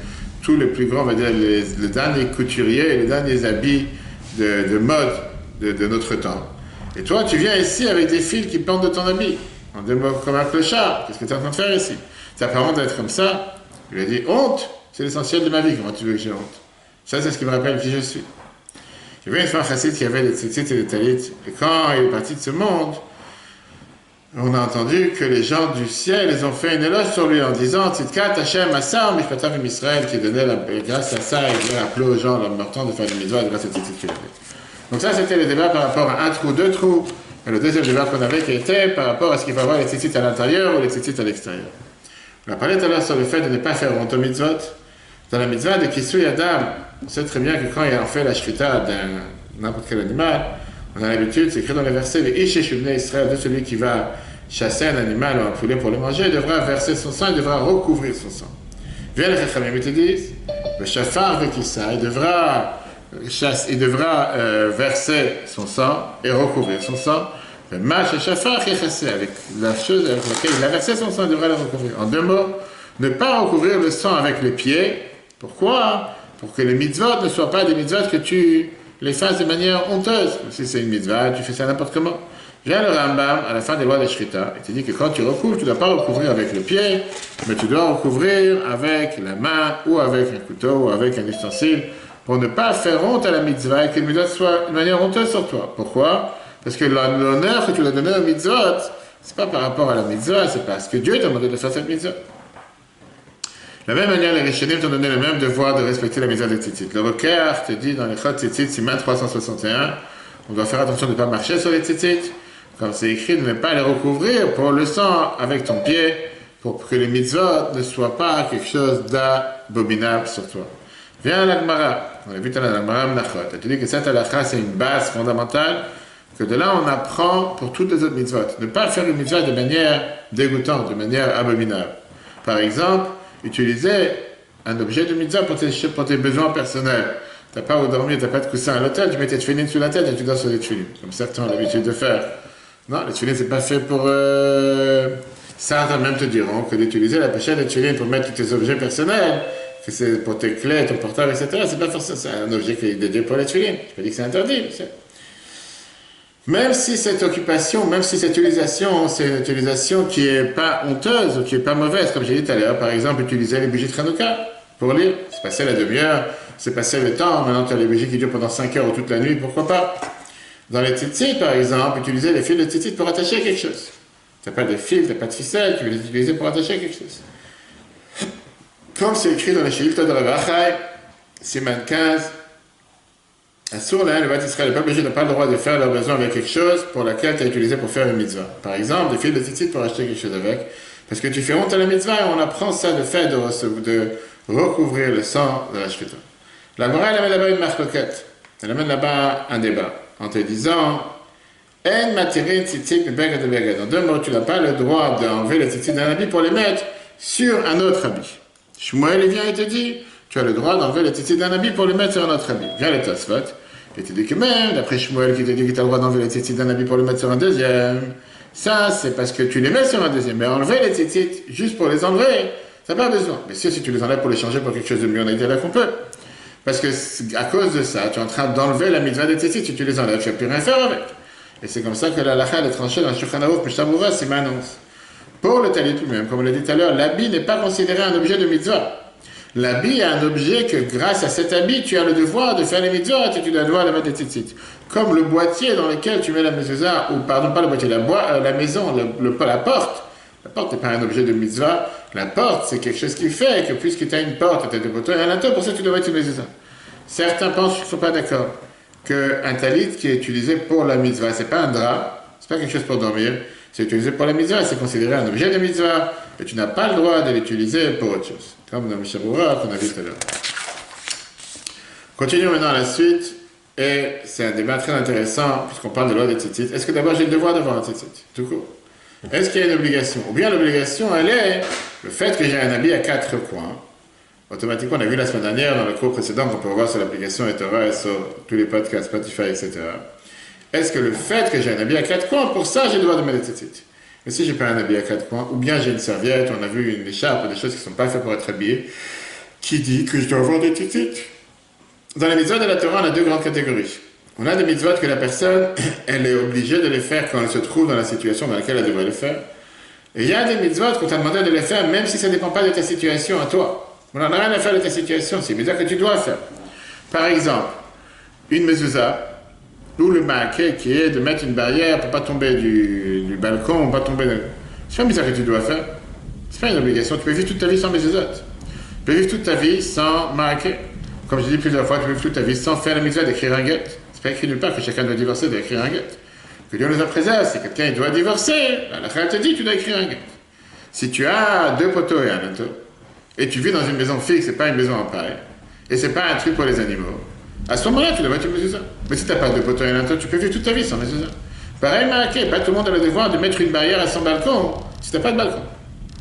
tous les plus grands, on va dire, les, derniers couturiers, les derniers habits de, mode de, notre temps. Et toi, tu viens ici avec des fils qui pendent de ton habit, en deux comme un clochard. Qu'est-ce que tu es en train de faire ici? Ça honte d'être comme ça. Il a dit, honte, c'est l'essentiel de ma vie, comment tu veux que j'ai honte? Ça, c'est ce qui me rappelle qui je suis. Il y avait une un chassid qui avait des tzitzit et des talit. Et quand il est parti de ce monde, on a entendu que les gens du ciel, ils ont fait une éloge sur lui en disant Tzitkat Hashem Assam Mishpatav Israël, qui donnait la, grâce à ça, il voulait appeler aux gens, leur temps de faire des mitzvahs grâce à tzitzit qu'il avait. Donc ça, c'était le débat par rapport à un trou, deux trous. Et le deuxième débat qu'on avait qui était par rapport à ce qu'il faut avoir les tzitzit à l'intérieur ou les tzitzit à l'extérieur. On a parlé tout à l'heure sur le fait de ne pas faire honte mitzvot. Dans la mitzvah de Kisui Adam, on sait très bien que quand on fait la shrita d'un n'importe quel animal, on a l'habitude, c'est écrit dans les versets, les Isheshubne Israël, de celui qui va chasser un animal ou un poulet pour le manger, il devra verser son sang, il devra recouvrir son sang. Viens les Chachamim, ils te disent, le shafar ça, il devra, chasse, il devra euh, verser son sang et recouvrir son sang. Avec la chose avec laquelle il a versé son sang, il devra le recouvrir. En deux mots, ne pas recouvrir le sang avec les pieds. Pourquoi? Pour que les mitzvot ne soient pas des mitzvot que tu les fasses de manière honteuse. Si c'est une mitzvah, tu fais ça n'importe comment. Viens le Rambam à la fin des lois de Shrita et te dit que quand tu recouvres, tu ne dois pas recouvrir avec le pied, mais tu dois recouvrir avec la main ou avec un couteau ou avec un ustensile pour ne pas faire honte à la mitzvah et que le mitzvah soit de manière honteuse sur toi. Pourquoi? Parce que l'honneur que tu dois donner au mitzvot, c'est pas par rapport à la mitzvah, c'est parce que Dieu t'a demandé de faire cette mitzvah. De la même manière, les Rishonim t'ont donné le même devoir de respecter la misère des tzitzit. Le Roker te dit dans les Chod tzitzit, Siman 361, on doit faire attention de ne pas marcher sur les tzitzit, comme c'est écrit, de ne pas les recouvrir pour le sang avec ton pied, pour que les mitzvot ne soient pas quelque chose d'abominable sur toi. Viens à l'Agmara. On a vu dans l'Agmara Mnachot. Tu dis que cette halakha, c'est une base fondamentale, que de là, on apprend pour toutes les autres mitzvot. Ne pas faire une mitzvah de manière dégoûtante, de manière abominable. Par exemple, utiliser un objet de mitzvah pour tes, besoins personnels. Tu n'as pas où dormir, tu n'as pas de coussin à l'hôtel, tu mets tes tefilines sous la tête et tu dors sur les tefilines, comme certains ont l'habitude de faire. Non, les tefilines, c'est pas fait pour... Euh... Certains même te diront que d'utiliser la pochette de tefilines pour mettre tous tes objets personnels, que c'est pour tes clés, ton portable, etc., c'est pas forcément... Un objet qui est dédié pour les tefilines. Je peux dire que c'est interdit, Même si cette occupation, même si cette utilisation, c'est une utilisation qui est pas honteuse ou qui est pas mauvaise, comme j'ai dit tout à l'heure, par exemple, utiliser les bougies de Hanouka pour lire, c'est passé la demi-heure, c'est passé le temps, maintenant tu as les bougies qui durent pendant 5 heures ou toute la nuit, pourquoi pas? Dans les tzitzit, par exemple, utiliser les fils de tzitzit pour attacher quelque chose. Tu n'as pas de fils, tu n'as pas de ficelle, tu veux les utiliser pour attacher quelque chose. Comme c'est écrit dans les Shilta de Ravachai, Siman 15, Assur là, le Israël, le peuple n'a pas le droit de faire leur besoin avec quelque chose pour laquelle tu as utilisé pour faire une mitzvah. Par exemple, des fils de tzitzit pour acheter quelque chose avec, parce que tu fais honte à la mitzvah et on apprend ça, le fait de, de recouvrir le sang de la shrita. La morale, elle amène là-bas une marcoquette. Elle amène là-bas un débat en te disant En matirin de. En deux mots, tu n'as pas le droit d'enlever les tzitzit d'un habit pour les mettre sur un autre habit. Shmuel, il vient et te dit Tu as le droit d'enlever les tzitzit d'un habit pour les mettre sur un autre habit. Viens le Tosfot. Et tu dis que même, d'après Shmuel qui te dit que tu as le droit d'enlever les tzitzit d'un habit pour les mettre sur un deuxième, ça, c'est parce que tu les mets sur un deuxième. Mais enlever les tzitzit juste pour les enlever, ça n'a pas besoin. Mais si, tu les enlèves pour les changer pour quelque chose de mieux, on a dit là qu'on peut. Parce que à cause de ça, tu es en train d'enlever la mitzvah des tzitzit, si tu les enlèves, tu n'as plus rien faire avec. Et c'est comme ça que la lacha est tranchée dans Shulchan Aruch, c'est annonce. Pour le talit lui-même, comme on l'a dit tout à l'heure, l'habit n'est pas considéré un objet de mitzvah. L'habit est un objet que grâce à cet habit, tu as le devoir de faire les mitzvahs et tu as le devoir de mettre des tzitzit. Comme le boîtier dans lequel tu mets la mezuzah, ou pardon, pas le boîtier, la, euh, la maison, le, la porte. La porte n'est pas un objet de mitzvah, la porte, c'est quelque chose qui fait que puisque tu as une porte, tu as des boutons et un linteau, pour ça tu dois utiliser ça. Certains pensent qu'ils ne sont pas d'accord qu'un talit qui est utilisé pour la mitzvah, c'est pas un drap, c'est pas quelque chose pour dormir, c'est utilisé pour la mitzvah, c'est considéré un objet de mitzvah, et tu n'as pas le droit de l'utiliser pour autre chose. Comme dans Mishabura qu'on a vu tout à l'heure. Continuons maintenant à la suite, et c'est un débat très intéressant, puisqu'on parle de loi des tzitzit. Est-ce que d'abord j'ai le devoir d'avoir un tzitzit Tout court? Est-ce qu'il y a une obligation? Ou bien l'obligation, elle est le fait que j'ai un habit à quatre coins. Automatiquement, on a vu la semaine dernière, dans le cours précédent, qu'on peut voir sur l'application Etora et sur tous les podcasts, Spotify, etc. Est-ce que le fait que j'ai un habit à quatre coins, pour ça, j'ai le droit de mettre tzitzit? Mais si j'ai pas un habit à quatre coins, ou bien j'ai une serviette, on a vu une écharpe, des choses qui sont pas faites pour être habillées, qui dit que je dois avoir des tzitzit? Dans les mitzvot de la Torah, on a deux grandes catégories. On a des mitzvot que la personne, elle est obligée de les faire quand elle se trouve dans la situation dans laquelle elle devrait le faire. Et il y a des mitzvot qu'on t'a demandé de les faire même si ça ne dépend pas de ta situation à toi. On n'en a rien à faire de ta situation, c'est une mitzvah que tu dois faire. Par exemple, une mezuzah, ou le maquet qui est de mettre une barrière pour pas tomber du, balcon, pas tomber... C'est pas mitzvah que tu dois faire. C'est pas une obligation. Tu peux vivre toute ta vie sans mezuzot. Tu peux vivre toute ta vie sans maquet. Comme je dis plusieurs fois, tu peux vivre toute ta vie sans faire la mitzvah d'écrire un guette pas écrit nulle part que chacun doit divorcer, doit écrire un get. Que Dieu nous a préservé. Si quelqu'un doit divorcer, la te dit tu dois écrire un get. Si tu as deux poteaux et un linteau, et tu vis dans une maison fixe, c'est pas une maison en paille, et c'est pas un truc pour les animaux, à ce moment-là, tu dois mettre une ça. Mais si tu n'as pas de poteaux et tu peux vivre toute ta vie sans ça. Pareil, marqué, pas tout le monde a le devoir de mettre une barrière à son balcon si tu n'as pas de balcon.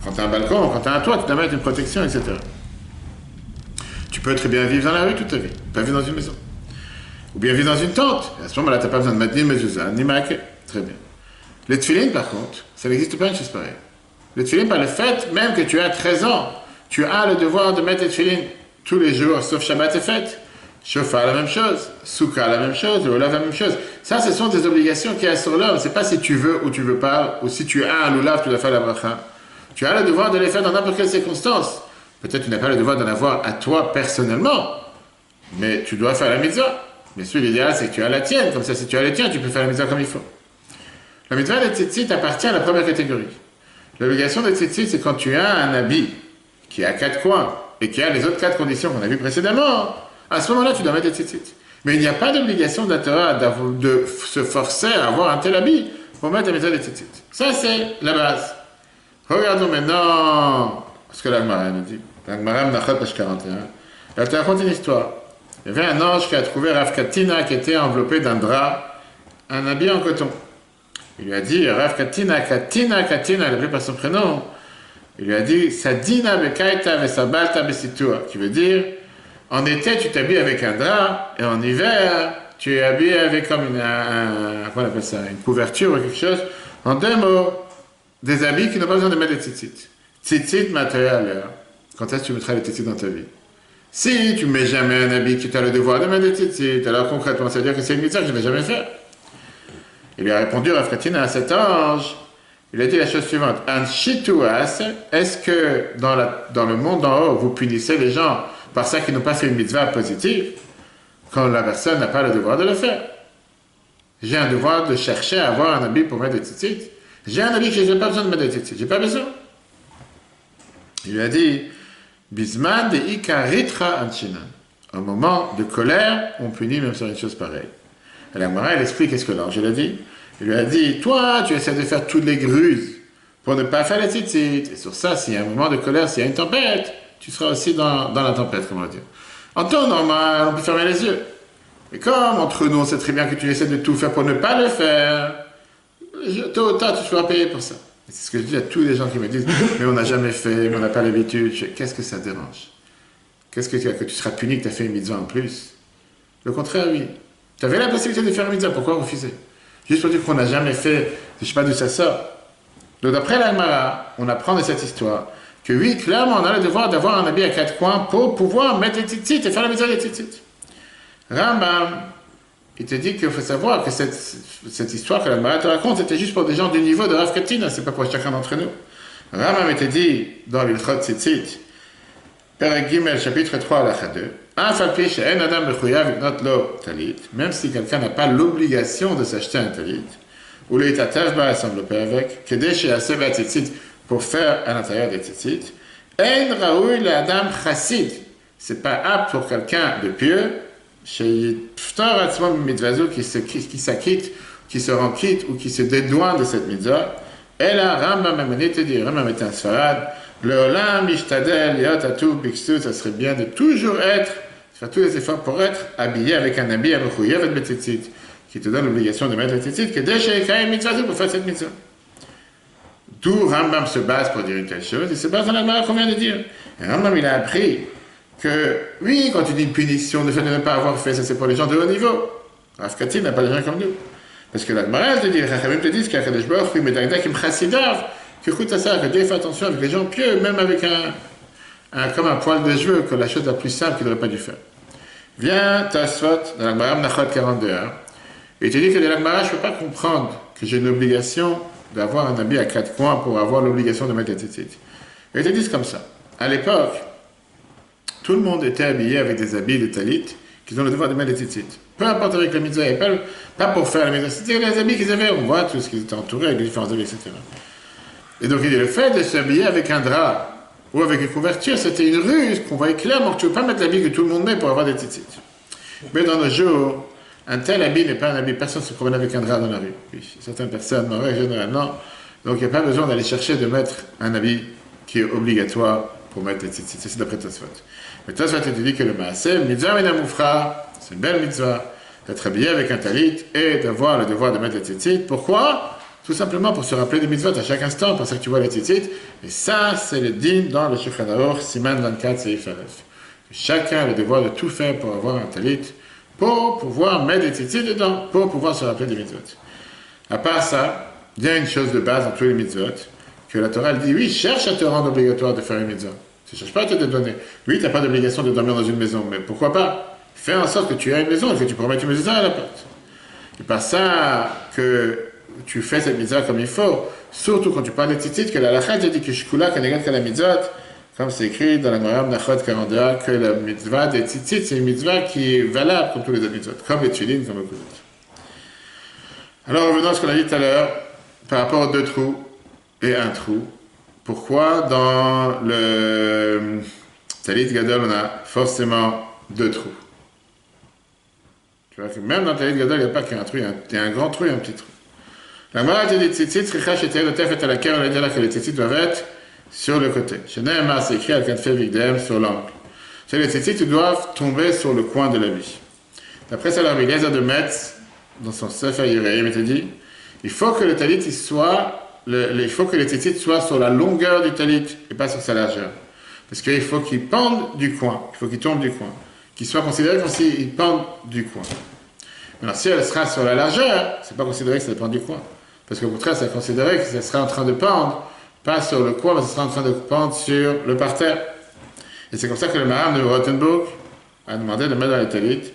Quand tu as un balcon, quand tu as un toit, tu dois mettre une protection, etc. Tu peux très bien vivre dans la rue toute ta vie, pas vivre dans une maison. Ou bien vivre dans une tente. à ce moment-là, tu n'as pas besoin de mettre ni mezuzah, ni maquet. Très bien. Les tefillin, par contre, ça n'existe pas une chose pareille. Les tefillin, par le fait, même que tu as 13 ans, tu as le devoir de mettre les tefillin tous les jours, sauf Shabbat et fête. Chauffard, la même chose. Souka, la même chose. Lulav, la même chose. Ça, ce sont des obligations qui y a sur l'homme. C'est pas si tu veux ou tu veux pas, ou si tu as un lulav, tu dois faire la bracha. Tu as le devoir de les faire dans n'importe quelle circonstance. Peut-être tu n'as pas le devoir d'en avoir à toi personnellement, mais tu dois faire la mitzvah. Bien sûr, l'idéal, c'est que tu as la tienne. Comme ça, si tu as la tienne, tu peux faire la mitzvah comme il faut. La mitzvah de tzitzit appartient à la première catégorie. L'obligation de tzitzit, c'est quand tu as un habit qui a quatre coins et qui a les autres quatre conditions qu'on a vues précédemment, à ce moment-là, tu dois mettre des tzitzit. Mais il n'y a pas d'obligation d'intérêt de se forcer à avoir un tel habit pour mettre la mitzvah de tzitzit. Ça, c'est la base. Regardons maintenant ce que l'Agmara nous dit. L'Agmara, page 41. Elle te raconte une histoire. Il y avait un ange qui a trouvé Rav Katina qui était enveloppé d'un drap, un habit en coton. Il lui a dit, Rav Katina, Katina, il a pris par son prénom. Il lui a dit, Sadina bekaita vesabalta besitua, qui veut dire, en été tu t'habilles avec un drap, et en hiver tu es habillé avec comme une, appelle ça, une couverture ou quelque chose. En deux mots, des habits qui n'ont pas besoin de mettre des tzitzit. Tzitzit matériel. Quand est-ce que tu mettras les tzitzit dans ta vie? Si tu mets jamais un habit, tu as le devoir de mettre des tzitzit. Alors concrètement, ça veut dire que c'est une mitzvah que je ne vais jamais faire. Il lui a répondu, Rav à cet ange, il a dit la chose suivante est-ce que dans, dans le monde en haut, vous punissez les gens? Par ça qu'ils n'ont pas fait une mitzvah positive quand la personne n'a pas le devoir de le faire J'ai un devoir de chercher à avoir un habit pour mettre des tzitzit. J'ai un habit que je n'ai pas besoin de mettre des tzitzit. J'ai pas besoin. Il lui a dit Bisman de ikaritra anchinan. Au moment de colère, on punit même sur une chose pareille. Et la elle explique qu'est-ce que l'ange a dit. Il lui a dit, toi, tu essaies de faire toutes les gruses pour ne pas faire les tzitzit. Et sur ça, s'il y a un moment de colère, s'il y a une tempête, tu seras aussi dans, la tempête, comment dire. En temps normal, on peut fermer les yeux. Mais comme entre nous, on sait très bien que tu essaies de tout faire pour ne pas le faire, tôt ou tard, tu seras payé pour ça. C'est ce que je dis à tous les gens qui me disent, mais on n'a jamais fait, mais on n'a pas l'habitude. Qu'est-ce que ça dérange? Qu'est-ce que tu as que tu seras puni que tu as fait une mitzvah en plus? Le contraire, oui. Tu avais la possibilité de faire une mitzvah, pourquoi refuser? Juste pour dire qu'on n'a jamais fait, je ne sais pas d'où ça sort. Donc d'après l'Almara, on apprend de cette histoire que oui, clairement, on a le devoir d'avoir un habit à quatre coins pour pouvoir mettre les tzitzit et faire la mitzvah des tzitzit. Rambam, il te dit qu'il faut savoir que cette, cette histoire que l'Almara te raconte, c'était juste pour des gens du niveau de Rav Katina, c'est pas pour chacun d'entre nous. Rambam te dit dans l'Ilchot Tzitzit, Gimel, chapitre 3, la 2, même si quelqu'un n'a pas l'obligation de s'acheter un talit, ou le va s'envelopper avec, que pour faire à l'intérieur des tzitzit, en raoui l'adam chassid, c'est pas apte pour quelqu'un de pieux, chez qui s'acquitte, qui se rend quitte ou qui se dédouane de cette mitzvah, et là, Rambam Mamonite dit, Rambam est un sfarad, le Olam, Ishtadel, Yot, Atou, Bixtu, ça serait bien de toujours être faire tous les efforts pour être habillé avec un habit betzitzit, qui te donne l'obligation de mettre le tzitzit, que déjà une mitzvah pour faire cette mitzvah. D'où Rambam se base pour dire une telle chose, il se base dans la marque qu'on vient de dire. Et Rambam, il a appris que, oui, quand tu dis une punition, le fait de ne pas avoir fait, ça c'est pour les gens de haut niveau. Rafkatin n'a pas des gens comme nous. Parce que la Gemara te dit, les te disent qu'Akadosh Baruch Hu, Medagda, Kim Chassidav, que écoute à ça, que Dieu fait attention avec les gens pieux, même avec un, comme un poil de cheveux, que la chose la plus simple qu'il n'aurait pas dû faire. Viens, Tasfot, dans la Gemara Nachot 41, et tu dis que de la je ne peux pas comprendre que j'ai une obligation d'avoir un habit à quatre coins pour avoir l'obligation de mettre des tzitzit. Et ils te disent comme ça. À l'époque, tout le monde était habillé avec des habits de talit qu'ils ont le devoir de mettre des tzitzit. Peu importe avec la mitzvah, pas, pas pour faire la mitzvah, c'était les habits qu'ils avaient, on voit tout ce qu'ils étaient entourés avec les différents habits, etc. Et donc il le fait de s'habiller avec un drap ou avec une couverture, c'était une ruse qu'on voyait clairement que tu ne veux pas mettre l'habit que tout le monde met pour avoir des tzitzit. Mais dans nos jours, un tel habit n'est pas un habit, personne ne se promène avec un drap dans la rue. certaines personnes, non, généralement. Donc il n'y a pas besoin d'aller chercher de mettre un habit qui est obligatoire pour mettre les tzitzit. C'est d'après Tosfot. Mais Tosfot te dit que le maaseh, mitzvah moufra, c'est une belle mitzvah, d'être habillé avec un talit et d'avoir le devoir de mettre les tzitzit. Pourquoi? Tout simplement pour se rappeler des mitzvot à chaque instant, parce que tu vois les tzitzit. Et ça, c'est le din dans le Shulchan Aruch, Siman 24, Seif Chacun a le devoir de tout faire pour avoir un talit, pour pouvoir mettre des tzitzit dedans, pour pouvoir se rappeler des mitzvot. À part ça, il y a une chose de base dans tous les mitzvot, que la Torah dit, oui, cherche à te rendre obligatoire de faire une mitzvah. Tu ne cherches pas à te donner. Oui, tu n'as pas d'obligation de dormir dans une maison, mais pourquoi pas Fais en sorte que tu aies une maison et que tu mettre une maison à la porte. Et pas ça que tu fais cette mitzvah comme il faut, surtout quand tu parles de tzitzit, que la lachat dit que shkula kanegat que la mitzvot, comme c'est écrit dans la Moram Nachot 42, que la mitzvah des tzitzit, c'est une mitzvah qui est valable pour tous les autres mitzvot, comme les tchilin, comme beaucoup d'autres. Alors revenons à ce qu'on a dit tout à l'heure, par rapport aux deux trous et un trou. Pourquoi dans le Talit Gadol, on a forcément deux trous? Tu vois que même dans le Talit Gadol, il n'y a pas qu'un trou, il y a un grand trou et un petit trou. La Gemara dit tzitzit, à la on va dire là que les tzitzit doivent être sur le côté. Chez Nehemar, c'est écrit avec un vigdem sur l'angle. Chez les tzitzit doivent tomber sur le coin de la vie. D'après ça, la Eliezer de Metz, dans son Sefer Yireim, il dit il faut que le talit soit, il faut que les tzitzit soient sur la longueur du talit et pas sur sa largeur. Parce qu'il faut qu'ils pendent du coin, il faut qu'ils tombent du coin, qu'ils soient considérés comme s'ils pendent du coin. Alors, si elle sera sur la largeur, c'est pas considéré que ça dépend du coin. Parce qu'au contraire, c'est considéré que ça sera en train de pendre, pas sur le coin, mais ça sera en train de pendre sur le parterre. Et c'est comme ça que le maram de Rothenburg a demandé de mettre dans les talites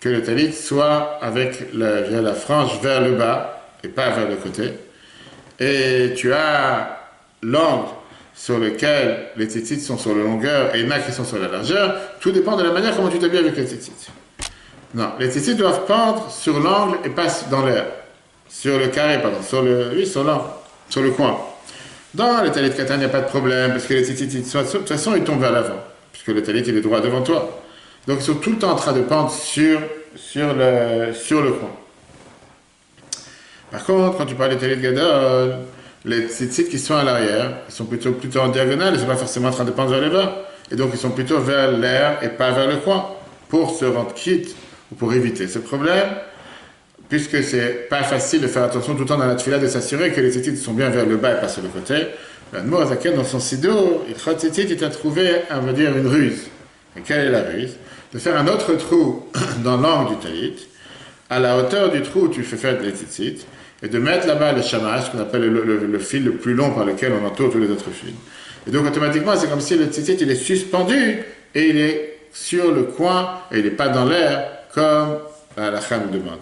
que le talit soit avec la, la frange vers le bas et pas vers le côté. Et tu as l'angle sur lequel les tzitzit sont sur la longueur et les qui sont sur la largeur. Tout dépend de la manière comment tu t'habilles avec les tzitzit. Non, les tzitzit doivent pendre sur l'angle et pas dans l'air. Sur le carré, pardon, sur le, oui, sur l'angle, sur le coin. Dans le talit katan, il n'y a pas de problème, parce que les tzitzit, de toute façon, ils tombent vers l'avant, puisque le talit, il est droit devant toi. Donc, ils sont tout le temps en train de pendre sur, sur, le, sur le coin. Par contre, quand tu parles de talit gadol, les tzitzit qui sont à l'arrière, ils sont plutôt, plutôt en diagonale, ils ne sont pas forcément en train de pendre vers le. Et donc, ils sont plutôt vers l'air et pas vers le coin, pour se rendre quitte ou pour éviter ce problème puisque c'est pas facile de faire attention tout le temps dans la tefila de s'assurer que les tzitzit sont bien vers le bas et pas sur le côté. Mourazaken, dans son sido, il il a trouvé, on va dire, une ruse. Et quelle est la ruse? De faire un autre trou dans l'angle du talit, à la hauteur du trou où tu fais faire les tzitzit, et de mettre là-bas le shamash, qu'on appelle le, fil le plus long par lequel on entoure tous les autres fils. Et donc automatiquement, c'est comme si le tzitzit, il est suspendu, et il est sur le coin, et il n'est pas dans l'air, comme la Cham demande.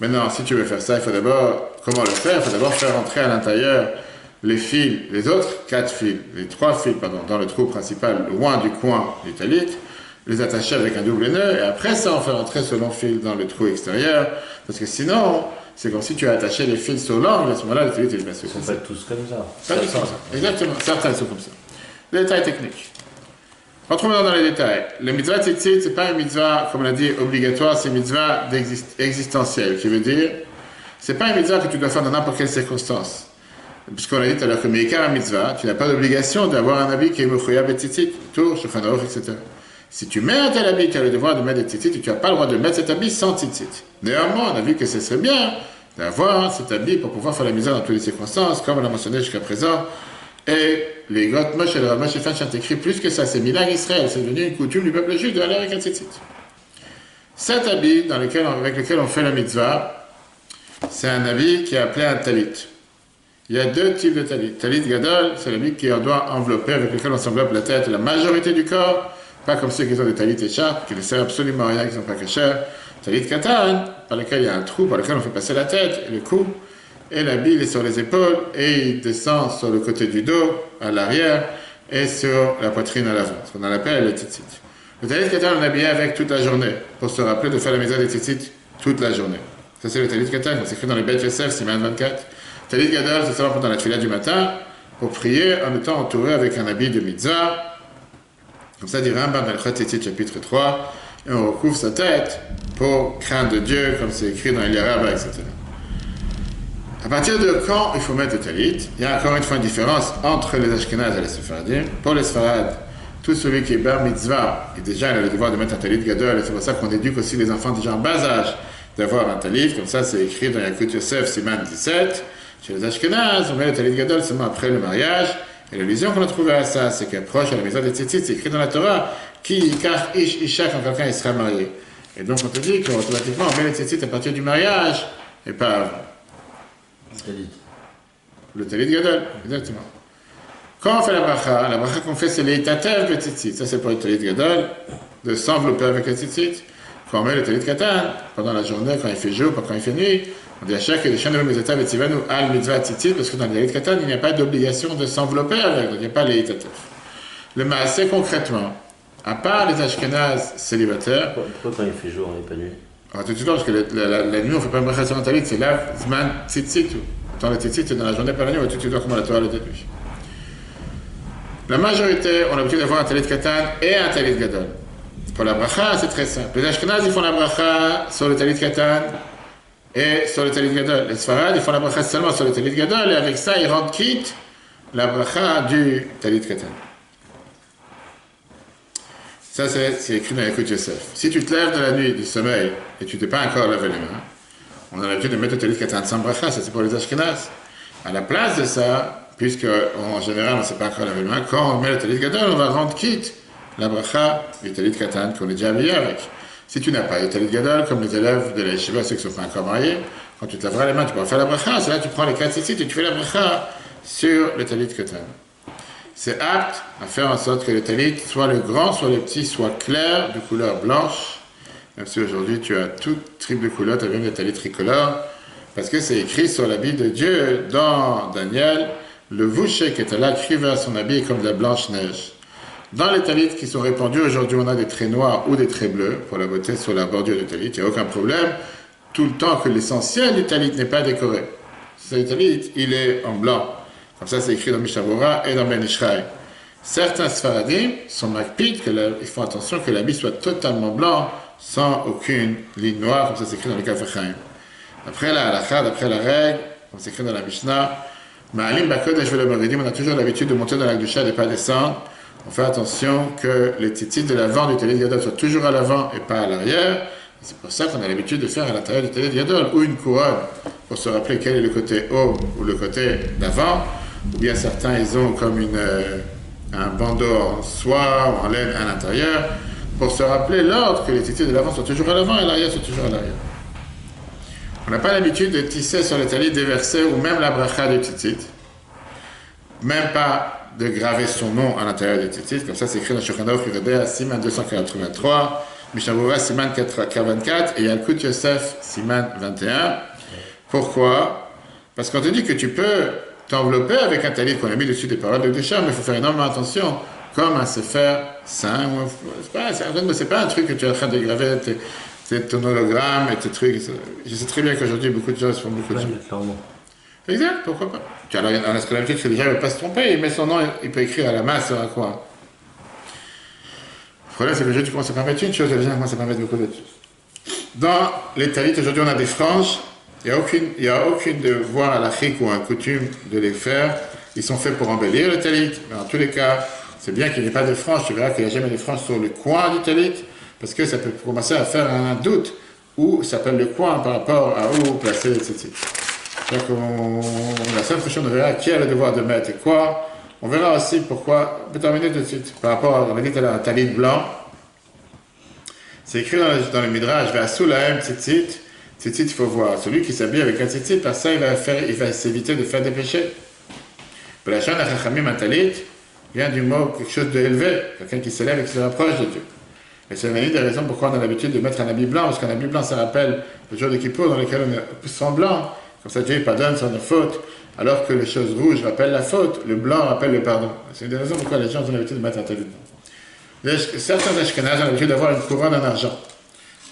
Maintenant, si tu veux faire ça, il faut d'abord, comment le faire? Il faut d'abord faire entrer à l'intérieur les fils, les autres quatre fils, les trois fils, pardon, dans le trou principal, loin du coin du talit, les attacher avec un double nœud, et après ça, on fait entrer ce long fil dans le trou extérieur, parce que sinon, c'est comme si tu as attaché les fils sur l'angle, à ce moment-là, le talit est bien Ils sont pas tous comme ça. Pas tous comme ça. Exactement, certains sont comme ça. Les détails techniques. Rentrons maintenant dans les détails. Le mitzvah tzitzit, ce n'est pas une mitzvah, comme on l'a dit, obligatoire, c'est une mitzvah existentielle, qui veut dire, ce n'est pas une mitzvah que tu dois faire dans n'importe quelle circonstance. Puisqu'on a dit tout à l'heure que Meikar mitzvah, tu n'as pas d'obligation d'avoir un habit qui est Mouchouyab et Tzitzit, Tour, Shulchan etc. Si tu mets un tel habit, tu as le devoir de mettre des tzitzit, tu n'as pas le droit de mettre cet habit sans tzitzit. Néanmoins, on a vu que ce serait bien d'avoir cet habit pour pouvoir faire la mitzvah dans toutes les circonstances, comme on l'a mentionné jusqu'à présent, et les Got Moshe et le Moshe ont écrit plus que ça, c'est Milan Israël, c'est devenu une coutume du peuple juif de aller avec tzitzit. Cet habit dans lequel, avec lequel on fait la mitzvah, c'est un habit qui est appelé un talit. Il y a deux types de talit. Talit gadol, c'est l'habit qui doit envelopper, avec lequel on s'enveloppe la tête et la majorité du corps, pas comme ceux qui ont des talit écharpes, qui ne servent absolument à rien, qui ne sont pas cachés. Talit katan, par lequel il y a un trou, par lequel on fait passer la tête et le cou et la bille est sur les épaules et il descend sur le côté du dos, à l'arrière, et sur la poitrine à l'avant, ce qu'on appelle le tzitzit. Le talit katan, on habillé avec toute la journée, pour se rappeler de faire la maison des tzitzit toute la journée. Ça, c'est le talit katan, c'est écrit dans les bêtes Yosef, Siman 24. Talit gadol, c'est seulement pendant la fila du matin, pour prier en étant entouré avec un habit de mitzvah. Comme ça dit Rambam dans le Tzitzit, chapitre 3, et on recouvre sa tête pour craindre Dieu, comme c'est écrit dans Eliaraba, etc. À partir de quand il faut mettre le talit? Il y a encore une fois une différence entre les Ashkenaz et les Sephardim. Pour les Sepharad, tout celui qui est bar mitzvah, et déjà il a le devoir de mettre un talit gadol, et c'est pour ça qu'on éduque aussi les enfants déjà en bas âge d'avoir un talit, comme ça c'est écrit dans Yakut Yosef, Siman 17. Chez les Ashkenaz, on met le talit gadol seulement après le mariage, et l'illusion qu'on a trouvée à ça, c'est qu'approche à la maison des tzitzit, c'est écrit dans la Torah, qui car ish isha quand quelqu'un sera marié. Et donc on te dit qu'automatiquement on met les tzitzit à partir du mariage, et pas. Le talit gadol, exactement. Quand on fait la bracha, la bracha qu'on fait, c'est l'itatev le tzitzit. Ça, c'est pour le talit gadol, de s'envelopper avec le tzitzit. Quand on met le talit katan, pendant la journée, quand il fait jour, pas quand il fait nuit, on dit à chaque des chaînes de et tzivanu al mitzvah tzitzit, parce que dans le talit katan, il n'y a pas d'obligation de s'envelopper avec, donc il n'y a pas les itatev. Le maasé concrètement, à part les ashkenazes célibataires. Pourquoi quand il fait jour, on n'est pas nuit? Alors, tout de suite, parce que la, nuit, on ne fait pas bracha sur un talit, c'est là, zman tzitzit. Dans le tzitzit, c'est dans la journée, pas la nuit, suite voir comment la Torah le déduit. La majorité, on a l'habitude d'avoir un talit katan et un talit gadol. Pour la bracha, c'est très simple. Les Ashkenaz, ils font la bracha sur le talit katan et sur le talit gadol. Les Sfarad, ils font la bracha seulement sur le talit gadol et avec ça, ils rendent quitte la bracha du talit katan. Ça, c'est écrit dans l'écoute Yosef. Si tu te lèves de la nuit du sommeil et tu t'es pas encore lavé les mains, on a l'habitude de mettre le talit katan bracha, ça c'est pour les ashkenaz. À la place de ça, puisque en général on ne s'est pas encore lavé les mains, quand on met le talit gadol, on va rendre quitte la bracha du talit katan qu'on est déjà habillé avec. Si tu n'as pas de talit gadol, comme les élèves de la yeshiva, ceux qui sont pas encore mariés, quand tu te laveras les mains, tu pourras faire la bracha. C'est là tu prends les quatre tzitzit et tu fais la bracha sur le talit as. C'est apte à faire en sorte que le talit, soit le grand, soit le petit, soit clair, de couleur blanche. Même si aujourd'hui tu as toute triple couleur, tu as même des talit tricolores, parce que c'est écrit sur l'habit de Dieu dans Daniel, le voucher qui était là, écrivait à son habit comme de la blanche neige. Dans les talits qui sont répandus, aujourd'hui on a des traits noirs ou des traits bleus pour la beauté sur la bordure du talit, il n'y a aucun problème, tout le temps que l'essentiel du talit n'est pas décoré. Ce talit, il est en blanc. Comme ça, c'est écrit dans Mishabura et dans Ben Ishraï. Certains Sfaradim sont makpid, ils font attention que l'habit soit totalement blanc, sans aucune ligne noire, comme ça c'est écrit dans le Kafechaim. Après la halakha, d'après la règle, comme c'est écrit dans la Mishnah, Ma'alim Bakodesh on a toujours l'habitude de monter dans la doucha et pas descendre. On fait attention que les titis de l'avant du télé Yadol soient toujours à l'avant et pas à l'arrière. C'est pour ça qu'on a l'habitude de faire à l'intérieur du télé Yadol ou une couronne pour se rappeler quel est le côté haut ou le côté d'avant. Ou bien certains, ils ont comme une, euh, un bandeau en soie ou en laine à l'intérieur pour se rappeler l'ordre que les titis de l'avant sont toujours à l'avant et l'arrière sont toujours à l'arrière. On n'a pas l'habitude de tisser sur le talit des versets ou même la bracha du titit. Même pas de graver son nom à l'intérieur du titit. Comme ça, c'est écrit dans Shulchan à Siman 283, Mishnah Siman 44 et Yalkut Yosef Siman 21. Pourquoi? Parce qu'on te dit que tu peux t'envelopper avec un talit qu'on a mis dessus des paroles de Duchamp, mais il faut faire énormément attention, comme un sefer saint. C'est pas, pas un truc que tu es en train de graver c'est ton hologramme et tes trucs. Je sais très bien qu'aujourd'hui, beaucoup de gens font beaucoup de choses. Exact, pourquoi pas Tu as qu'on l'habitude que les gens ne veulent pas se tromper, il met son nom, il peut écrire à la main sur un coin. Le problème, c'est que aujourd'hui, tu commences à permettre une chose, et les gens commencent à permettre beaucoup d'autres choses. Dans les talit, aujourd'hui, on a des franges. Il n'y a a aucune devoir à l'Afrique ou un coutume de les faire. Ils sont faits pour embellir le talit, mais en tous les cas, c'est bien qu'il n'y ait pas de franges. Tu verras qu'il n'y a jamais de franges sur le coin du talit parce que ça peut commencer à faire un doute où s'appelle le coin par rapport à où placer, etc. Donc on, la seule question, on verra qui a le devoir de mettre et quoi. On verra aussi pourquoi, on peut terminer tout de suite, par rapport à, on a dit à l'heure, talit blanc. C'est écrit dans, le, dans le Midrash, Vasulaem tzitzit, tzitzit, il faut voir. Celui qui s'habille avec un tzitzit, par ça, il va, faire, s'éviter de faire des péchés. la chaîne un talit, vient du mot quelque chose d'élevé, quelqu'un qui s'élève et qui se rapproche de Dieu. Et c'est une des raisons pourquoi on a l'habitude de mettre un habit blanc, parce qu'un habit blanc, ça rappelle le jour de Kippour dans lequel on est sans blanc. Comme ça, Dieu pardonne sans nos fautes, alors que les choses rouges rappellent la faute, le blanc rappelle le pardon. C'est une des raisons pourquoi les gens ont l'habitude de mettre un talit blanc. Certains Ashkenazes ont l'habitude d'avoir une couronne en argent.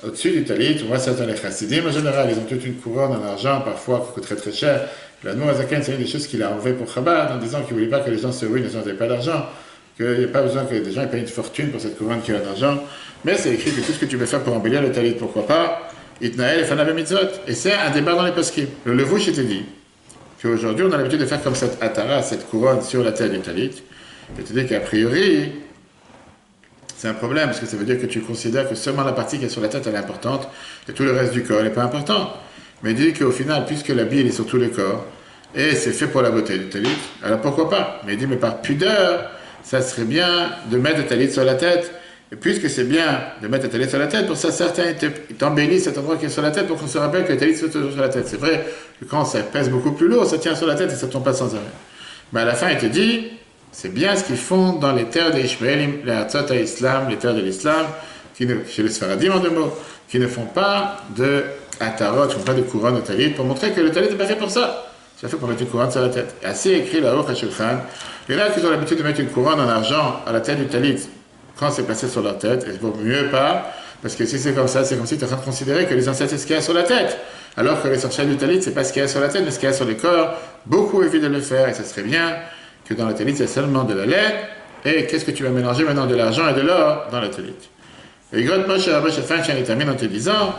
Au-dessus du talit, on voit certains les chassidim en général, ils ont toute une couronne en argent, parfois qui coûte très très cher. La Zaken, c'est une des choses qu'il a enlevé pour Chabad, en disant qu'il ne voulait pas que les gens se ruinent ils n'avaient pas d'argent, qu'il n'y a pas besoin que les gens payent une fortune pour cette couronne qui a d'argent. Mais c'est écrit que tout ce que tu veux faire pour embellir le talit, pourquoi pas, Itnael et. Et c'est un débat dans les poskim. Le Levouche était dit qu'aujourd'hui, on a l'habitude de faire comme cette atara, cette couronne sur la tête du talit. Et tu dis qu'a priori, c'est un problème, parce que ça veut dire que tu considères que seulement la partie qui est sur la tête, elle est importante, et tout le reste du corps n'est pas important. Mais il dit qu'au final, puisque la bille est sur tout le corps, et c'est fait pour la beauté du talit, alors pourquoi pas? Mais il dit, mais par pudeur, ça serait bien de mettre le talit sur la tête, et puisque c'est bien de mettre le talit sur la tête, pour ça, certains t'embellissent cet endroit qui est sur la tête pour qu'on se rappelle que le talit est toujours sur la tête. C'est vrai que quand ça pèse beaucoup plus lourd, ça tient sur la tête et ça tombe pas sans arrêt. Mais à la fin, il te dit, c'est bien ce qu'ils font dans les terres d'Ishmael, les Hatzot à Islam, les terres de l'Islam, chez les Sfaradim en deux mots, qui ne font pas de atarot, qui ne font pas de couronne au talit, pour montrer que le talit n'est pas fait pour ça. C'est fait pour mettre une couronne sur la tête. Et ainsi écrit Ruch HaShulchan. Il y en a qui ont l'habitude de mettre une couronne en argent à la tête du talit quand c'est passé sur leur tête, et il vaut mieux pas, parce que si c'est comme ça, c'est comme si tu es en train de considérer que les ancêtres, c'est ce qu'il y a sur la tête. Alors que l'essentiel du talit, c'est pas ce qu'il y a sur la tête, mais ce qu'il y a sur le corps. Beaucoup évitent de le faire, et ça serait bien que dans le talit, c'est seulement de la laine. Et qu'est-ce que tu vas mélanger maintenant de l'argent et de l'or dans le talit Et Grot Moshe Fin termine en te disant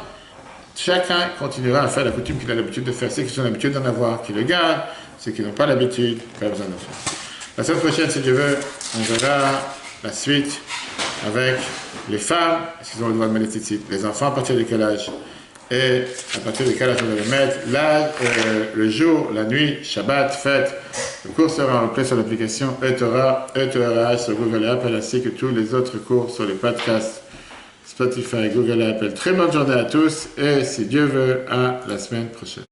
chacun continuera à faire la coutume qu'il a l'habitude de faire. Ceux qui ont l'habitude d'en avoir, qui le gardent. Ceux qui n'ont pas l'habitude, pas besoin de le faire. La semaine prochaine, si Dieu veut, on verra la suite avec les femmes, est-ce qu'ils ont le droit de les Les enfants, à partir de quel âge? Et à partir de quel âge on les mettre Là, euh, le jour, la nuit, Shabbat, fête. Le cours sera repris sur l'application Etora, Etora sur Google Apple, ainsi que tous les autres cours sur les podcasts Spotify, Google Apple. Très bonne journée à tous et si Dieu veut, à la semaine prochaine.